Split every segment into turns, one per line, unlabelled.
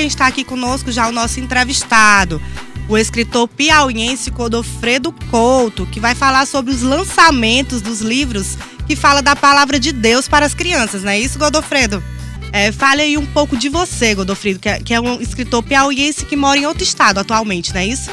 quem está aqui conosco já é o nosso entrevistado, o escritor piauiense Godofredo Couto, que vai falar sobre os lançamentos dos livros que fala da palavra de Deus para as crianças, não é isso, Godofredo? É, fale aí um pouco de você, Godofredo, que é, que é um escritor piauiense que mora em outro estado atualmente, não é isso?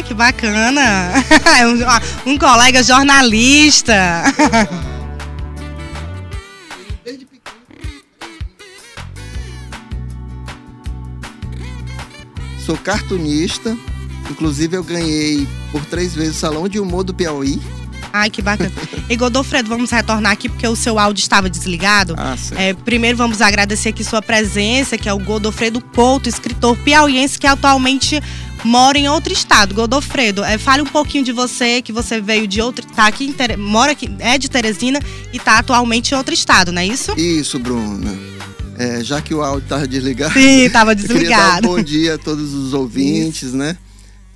Ah, que bacana! É um, um colega jornalista.
Sou cartunista, inclusive eu ganhei por três vezes o Salão de Humor do Piauí.
Ai, que bacana. E Godofredo, vamos retornar aqui porque o seu áudio estava desligado.
Ah,
é, primeiro vamos agradecer aqui sua presença, que é o Godofredo Couto, escritor piauiense que atualmente mora em outro estado. Godofredo, é, fale um pouquinho de você, que você veio de outro, tá aqui, mora aqui, é de Teresina e está atualmente em outro estado, não é isso?
Isso, Bruna. É, já que o áudio estava desligado.
Sim, estava desligado.
Um bom dia a todos os ouvintes, isso. né?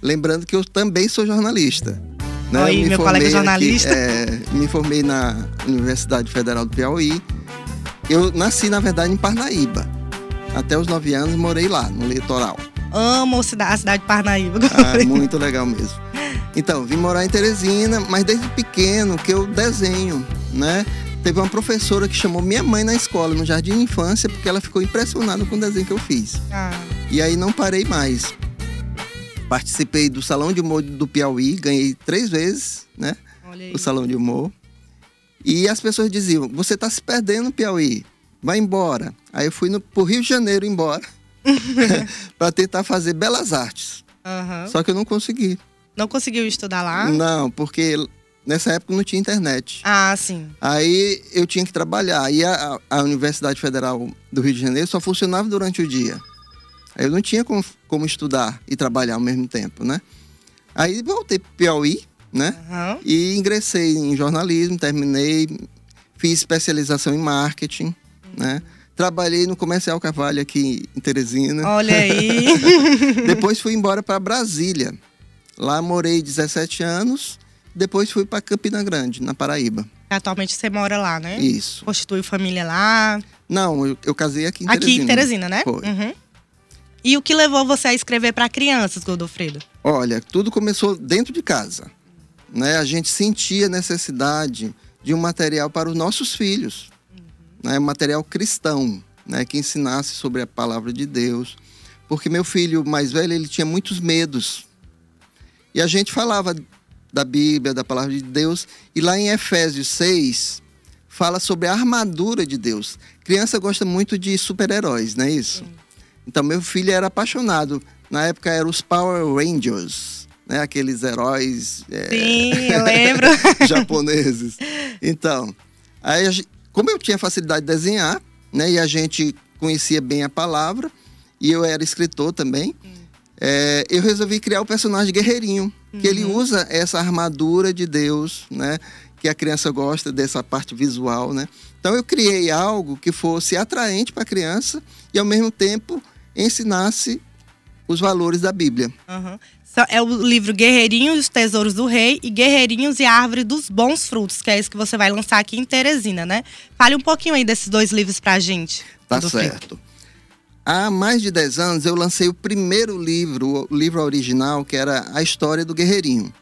Lembrando que eu também sou jornalista. Né?
Oi, meu colega jornalista.
Aqui, é, me formei na Universidade Federal do Piauí. Eu nasci, na verdade, em Parnaíba. Até os nove anos morei lá, no litoral.
Amo a cidade de Parnaíba.
Ah, muito legal mesmo. Então, vim morar em Teresina, mas desde pequeno que eu desenho, né? Teve uma professora que chamou minha mãe na escola, no jardim de infância, porque ela ficou impressionada com o desenho que eu fiz. Ah. E aí não parei mais. Participei do Salão de Humor do Piauí, ganhei três vezes, né? O Salão de Humor. E as pessoas diziam: Você está se perdendo, Piauí, vai embora. Aí eu fui no, pro Rio de Janeiro embora, para tentar fazer belas artes. Uhum. Só que eu não consegui.
Não conseguiu estudar lá?
Não, porque nessa época não tinha internet.
Ah, sim.
Aí eu tinha que trabalhar. E a, a Universidade Federal do Rio de Janeiro só funcionava durante o dia. Eu não tinha como, como estudar e trabalhar ao mesmo tempo, né? Aí voltei para Piauí, né? Uhum. E ingressei em jornalismo, terminei, fiz especialização em marketing, uhum. né? Trabalhei no Comercial Carvalho aqui em Teresina.
Olha aí!
depois fui embora para Brasília. Lá morei 17 anos. Depois fui para Campina Grande, na Paraíba.
Atualmente você mora lá, né?
Isso.
Constitui família lá?
Não, eu, eu casei aqui em Teresina.
Aqui em Teresina, né?
Foi. Uhum.
E o que levou você a escrever para crianças, Godofredo?
Olha, tudo começou dentro de casa. Né? A gente sentia necessidade de um material para os nossos filhos. Né? material cristão, né? que ensinasse sobre a palavra de Deus. Porque meu filho mais velho, ele tinha muitos medos. E a gente falava da Bíblia, da palavra de Deus, e lá em Efésios 6, fala sobre a armadura de Deus. Criança gosta muito de super-heróis, não é isso? Sim. Então, meu filho era apaixonado. Na época, eram os Power Rangers, né? Aqueles heróis...
É... Sim, eu lembro.
japoneses. Então, aí, como eu tinha facilidade de desenhar, né? E a gente conhecia bem a palavra, e eu era escritor também, é, eu resolvi criar o personagem Guerreirinho, uhum. que ele uhum. usa essa armadura de Deus, né? Que a criança gosta dessa parte visual, né? Então, eu criei algo que fosse atraente para a criança e, ao mesmo tempo, ensinasse os valores da Bíblia.
Uhum. É o livro Guerreirinhos e os Tesouros do Rei e Guerreirinhos e a Árvore dos Bons Frutos, que é esse que você vai lançar aqui em Teresina, né? Fale um pouquinho aí desses dois livros pra gente.
Tá certo. Há mais de 10 anos eu lancei o primeiro livro, o livro original, que era A História do Guerreirinho.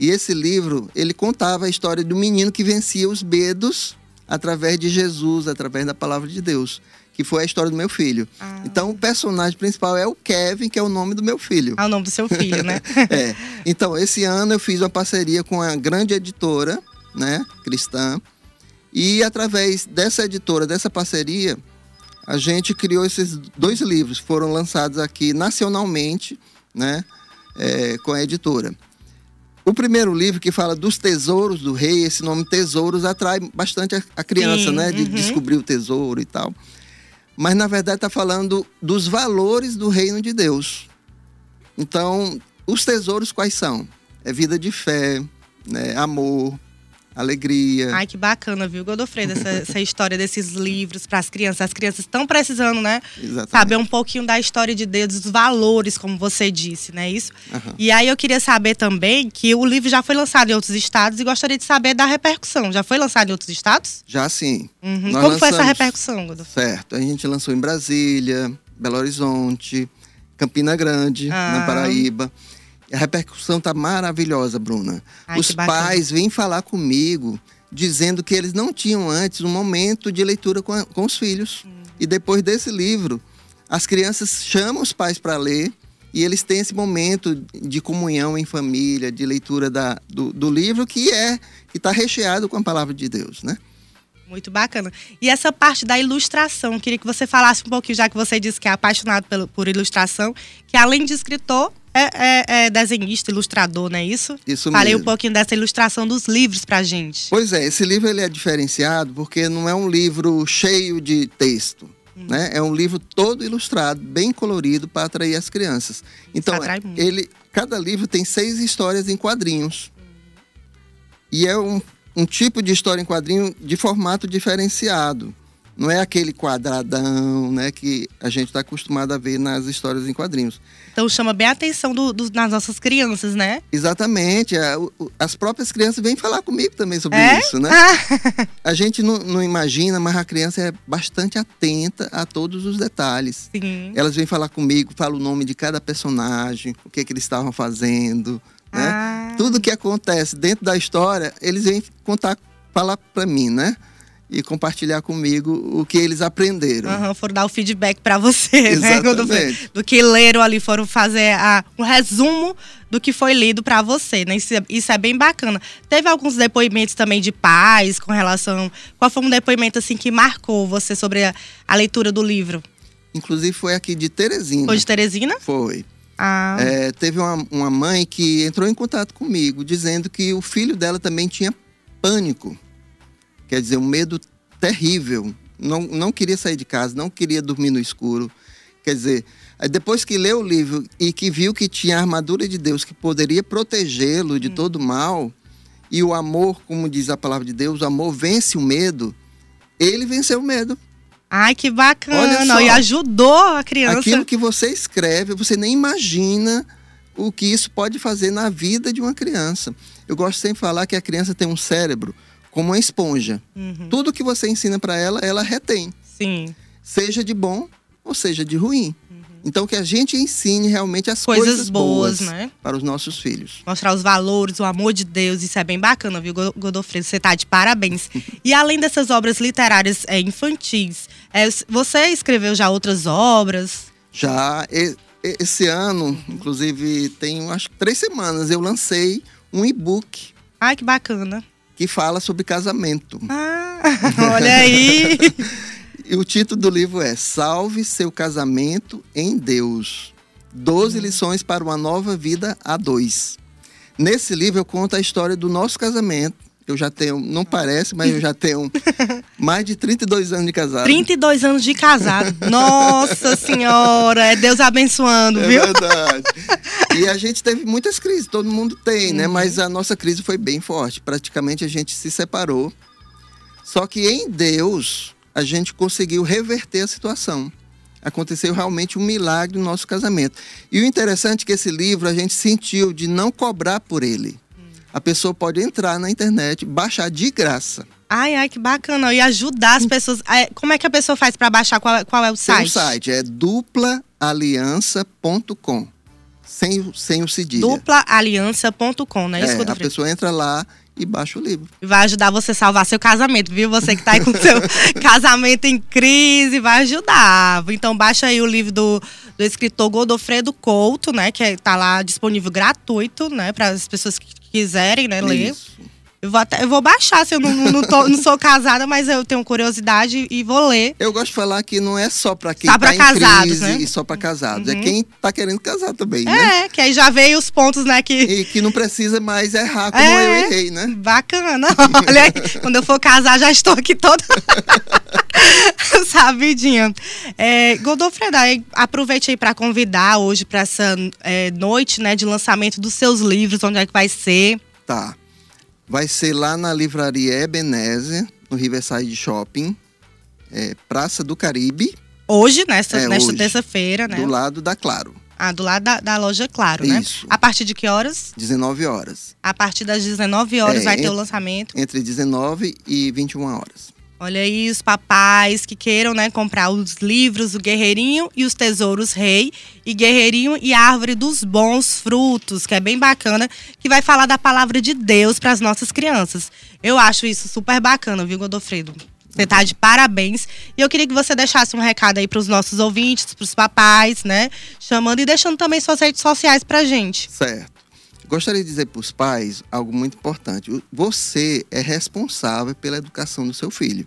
E esse livro, ele contava a história do menino que vencia os medos através de Jesus, através da palavra de Deus que foi a história do meu filho. Ah. Então, o personagem principal é o Kevin, que é o nome do meu filho.
É o nome do seu filho, né?
é. Então, esse ano eu fiz uma parceria com a grande editora, né, cristã, e através dessa editora, dessa parceria, a gente criou esses dois livros, foram lançados aqui nacionalmente, né, é, com a editora. O primeiro livro que fala dos tesouros do rei, esse nome tesouros atrai bastante a, a criança, Sim, né, de uhum. descobrir o tesouro e tal mas na verdade está falando dos valores do reino de Deus. Então, os tesouros quais são? É vida de fé, né? amor, alegria.
Ai, que bacana, viu, Godofredo, essa, essa história desses livros para as crianças. As crianças estão precisando, né?
Exatamente.
Saber um pouquinho da história de Deus, dos valores, como você disse, né? Isso.
Aham.
E aí eu queria saber também que o livro já foi lançado em outros estados e gostaria de saber da repercussão. Já foi lançado em outros estados?
Já sim.
Uhum. Como foi essa
lançamos.
repercussão, Godofredo?
Certo. A gente lançou em Brasília, Belo Horizonte, Campina Grande,
Ah.
na Paraíba. A repercussão tá maravilhosa, Bruna.
Ai,
Os pais vêm falar comigo dizendo que eles não tinham antes um momento de leitura com, a- com os filhos.
Hum.
E depois desse livro, as crianças chamam os pais para ler e eles têm esse momento de comunhão em família, de leitura da, do, do livro que é que está recheado com a palavra de Deus, né?
Muito bacana. E essa parte da ilustração, queria que você falasse um pouquinho, já que você disse que é apaixonado pelo, por ilustração, que além de escritor, é, é- é desenhista, ilustrador, não é isso?
Isso
Falei
mesmo.
um pouquinho dessa ilustração dos livros pra gente.
Pois é, esse livro ele é diferenciado porque não é um livro cheio de texto. Né? É um livro todo ilustrado, bem colorido para atrair as crianças. Então, ele, cada livro tem seis histórias em quadrinhos. E é um, um tipo de história em quadrinho de formato diferenciado. Não é aquele quadradão né, que a gente está acostumado a ver nas histórias em quadrinhos.
Então chama bem a atenção do, do- das nossas crianças, né?
Exatamente. o- as próprias crianças vêm falar comigo também sobre
É?
isso, né?
Ah,
A gente não, não imagina, mas a criança é bastante atenta a todos os detalhes.
sim.
Elas vêm falar comigo, falam o nome de cada personagem, o que, que eles estavam fazendo, né?
Ah,
Tudo que acontece dentro da história, eles vêm contar, falar para mim, né? E compartilhar comigo o que eles aprenderam.
aham, foram dar o feedback pra você, né?
Exatamente.
do que leram ali, foram fazer a, um resumo do que foi lido pra você, né? Isso é, isso é bem bacana. Teve alguns depoimentos também de pais com relação. Qual foi um depoimento assim que marcou você sobre a, a leitura do livro?
Inclusive foi aqui de Teresina.
Foi de Teresina?
Foi.
Ah,
É, teve uma, uma mãe que entrou em contato comigo, dizendo que o filho dela também tinha pânico. Quer dizer, um medo terrível. Não, não queria sair de casa, não queria dormir no escuro. Quer dizer, depois que leu o livro e que viu que tinha a armadura de Deus que poderia protegê-lo de todo mal, e o amor, como diz a palavra de Deus, o amor vence o medo, ele venceu o medo.
Ai, que bacana!
só.
E ajudou a criança.
Aquilo que você escreve, você nem imagina o que isso pode fazer na vida de uma criança. Eu gosto sempre de falar que a criança tem um cérebro como uma esponja.
Uhum,
Tudo que você ensina para ela, ela retém,
sim.
seja de bom ou seja de ruim. Então que a gente ensine realmente as
Uhum. Coisas
coisas,
boas,
boas,
né?
para os nossos filhos.
Mostrar os valores, o amor de Deus, isso é bem bacana, viu, Go- Godofredo? Você tá de parabéns. e além dessas obras literárias é, infantis, é, você escreveu já outras obras?
Já e- esse ano, inclusive, tem acho que três semanas, eu lancei um e-book
Ai, que bacana.
Que fala sobre casamento.
Ah, olha aí.
E o título do livro é Salve seu casamento em Deus. 12 lições para uma nova vida a dois. Nesse livro eu conto a história do nosso casamento. Eu já tenho, não parece, mas eu já tenho mais de 32 anos de casado.
32 anos de casado. Nossa Senhora, é Deus abençoando,
É
viu?
verdade. E a gente teve muitas crises, todo mundo tem, né? Mas a nossa crise foi bem forte. Praticamente a gente se separou. Só que em Deus a gente conseguiu reverter a situação. Aconteceu realmente um milagre no nosso casamento. E o interessante é que esse livro a gente sentiu de não cobrar por ele. A pessoa pode entrar na internet, baixar de graça.
Ai, ai, que bacana. E ajudar as pessoas. É, Como é que a pessoa faz pra baixar? Qual, é- qual é o
Tem
site?
um site, é duplaaliança.com. Sem, o- sem o cedilha.
Duplaaliança.com, não é isso,
É, a pessoa entra lá e baixa o livro.
Vai ajudar você a salvar seu casamento, viu? Você que tá aí com seu casamento em crise, vai ajudar. Então baixa aí o livro do, do escritor Godofredo Couto, né? Que é- tá lá disponível gratuito, né? Para as pessoas que quiserem, né, ler.
Isso.
Eu vou, até, eu vou baixar, se eu não, não, tô, não, sou casada, mas eu tenho curiosidade e vou ler.
Eu gosto de falar que não é só para quem está em casados, né? e só para casados. É uhum. É quem está querendo casar também, né?
É, que aí já veio os pontos, né? Que...
E que não precisa mais errar como é, eu errei, né?
Bacana. Olha aí, quando eu for casar, já estou aqui toda sabidinha. É, Godofredo, aproveite aí para convidar hoje para essa é, noite né, de lançamento dos seus livros, onde é que vai ser.
Tá. Vai ser lá na livraria Ebenezer, no Riverside Shopping, é, Praça do Caribe.
Hoje, nesta, é, nesta terça-feira, né?
Do lado da Claro.
Ah, do lado da, da loja Claro, né?
Isso.
A partir de que horas?
19 horas.
A partir das 19 horas é, vai ter o lançamento?
Entre 19 e 21 horas.
Olha aí os papais que queiram, né, comprar os livros O Guerreirinho e os Tesouros Rei e Guerreirinho e Árvore dos Bons Frutos, que é bem bacana, que vai falar da palavra de Deus para as nossas crianças. Eu acho isso super bacana, viu, Godofredo? Você tá de parabéns. E eu queria que você deixasse um recado aí para os nossos ouvintes, para os papais, né? Chamando e deixando também suas redes sociais pra gente.
Certo. Gostaria de dizer para os pais algo muito importante. Você é responsável pela educação do seu filho.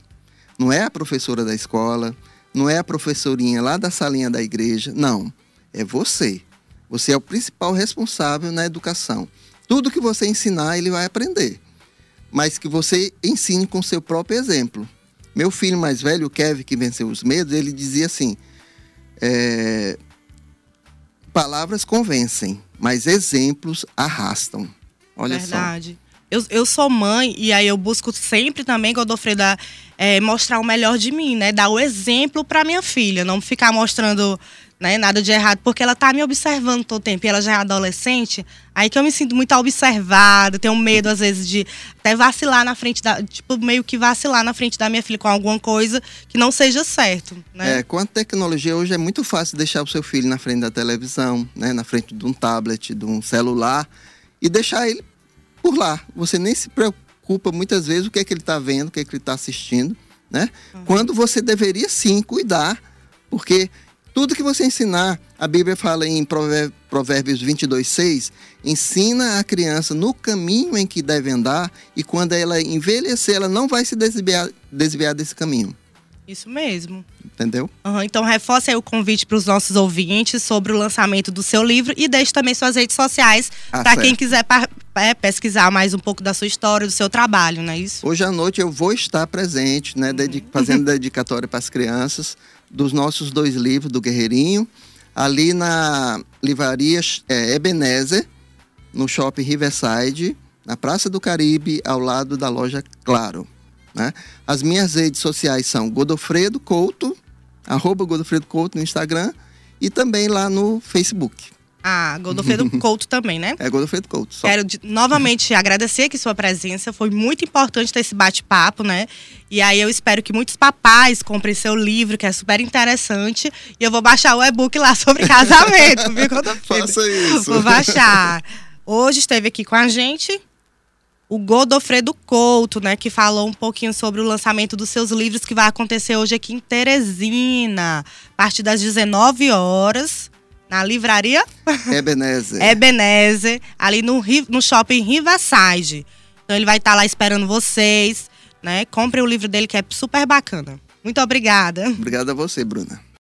Não é a professora da escola, não é a professorinha lá da salinha da igreja, não. É você. Você é o principal responsável na educação. Tudo que você ensinar, ele vai aprender. Mas que você ensine com seu próprio exemplo. Meu filho mais velho, o Kevin, que venceu os medos, ele dizia assim: é, palavras convencem, mas exemplos arrastam. Olha
Verdade. só. Eu, eu sou mãe e aí eu busco sempre também, Godofredo, é, mostrar o melhor de mim, né? Dar o exemplo para minha filha, não ficar mostrando né, nada de errado, porque ela tá me observando todo o tempo e ela já é adolescente, aí que eu me sinto muito observada, tenho medo às vezes de até vacilar na frente da, tipo, meio que vacilar na frente da minha filha com alguma coisa que não seja certo, né?
É, com a tecnologia hoje é muito fácil deixar o seu filho na frente da televisão, né, na frente de um tablet, de um celular e deixar ele por lá. Você nem se preocupa muitas vezes o que é que ele está vendo, o que é que ele está assistindo, né? Uhum. Quando você deveria sim cuidar, porque tudo que você ensinar, a Bíblia fala em Provérbios 22, 6, ensina a criança no caminho em que deve andar e quando ela envelhecer, ela não vai se desviar, desviar desse caminho.
Isso mesmo.
Entendeu?
Uhum, então reforce aí o convite para os nossos ouvintes sobre o lançamento do seu livro e deixe também suas redes sociais ah, para quem quiser é, pesquisar mais um pouco da sua história, do seu trabalho, não é isso?
Hoje à noite eu vou estar presente, né, uhum. fazendo dedicatória para as crianças dos nossos dois livros do Guerreirinho, ali na livraria é, Ebenezer, no shopping Riverside, na Praça do Caribe, ao lado da loja Claro. Né? As minhas redes sociais são Godofredo Couto, arroba Godofredo Couto no Instagram e também lá no Facebook.
Ah, Godofredo Couto também, né?
É Godofredo Couto.
Só. Quero de, novamente agradecer aqui sua presença. Foi muito importante ter esse bate-papo, né? E aí eu espero que muitos papais comprem seu livro, que é super interessante. E eu vou baixar o e-book lá sobre casamento, viu, Godofredo?
Faça isso.
Vou baixar. Hoje esteve aqui com a gente o Godofredo Couto, né, que falou um pouquinho sobre o lançamento dos seus livros que vai acontecer hoje aqui em Teresina, a partir das 19 horas, na livraria
Ebenezer.
Ebenezer, ali no, no shopping Riverside. Então ele vai estar tá lá esperando vocês, né? Compre o livro dele que é super bacana. Muito obrigada.
Obrigada a você, Bruna.